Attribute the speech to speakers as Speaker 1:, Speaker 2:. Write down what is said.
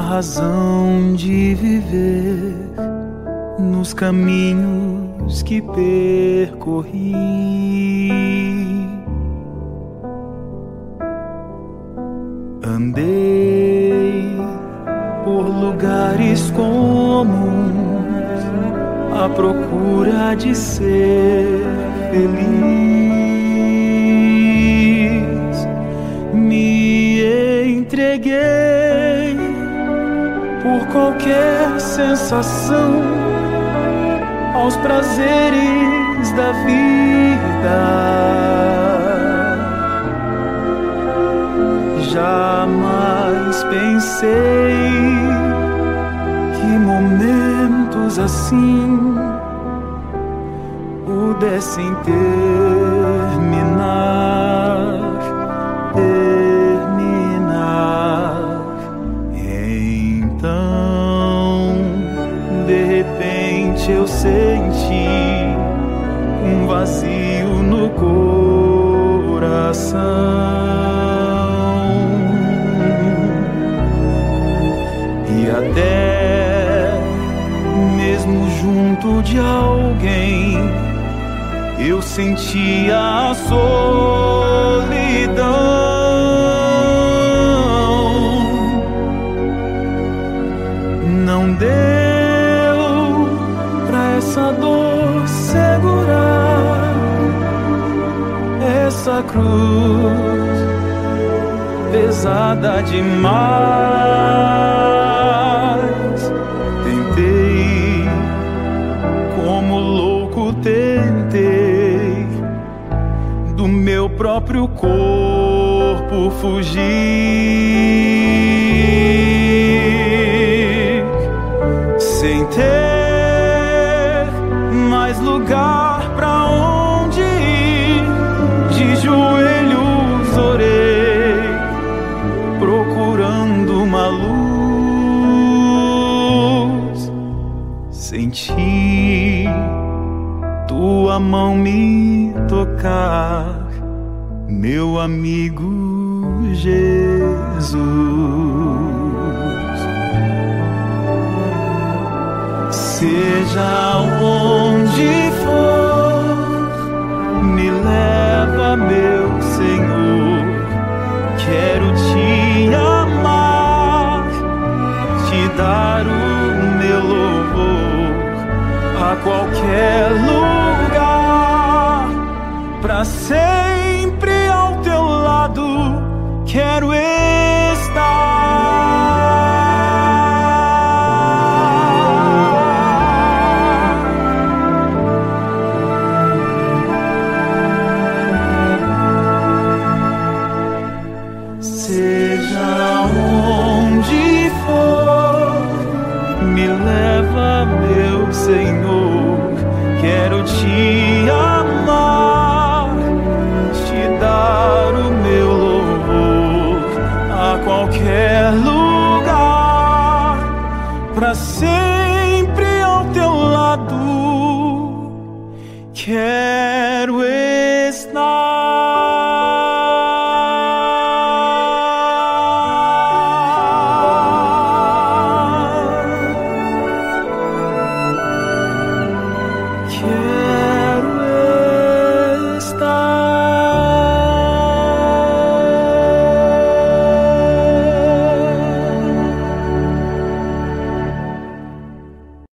Speaker 1: razão de viver nos caminhos que percorri. Andei por lugares comuns à procura de ser feliz. Me entreguei por qualquer sensação aos prazeres da vida. Jamais pensei que momentos assim pudessem terminar, Então, de repente eu senti um vazio no coração. E até mesmo junto de alguém eu sentia a solidão. Essa dor segurar essa cruz pesada demais. Tentei, como louco tentei, do meu próprio corpo fugir, mão me tocar, meu amigo Jesus. Seja onde for, me leva, meu Senhor. Quero te amar, te dar o meu louvor a qualquer sempre ao teu lado quero estar. Seja onde for, me leva, meu Senhor. nascer.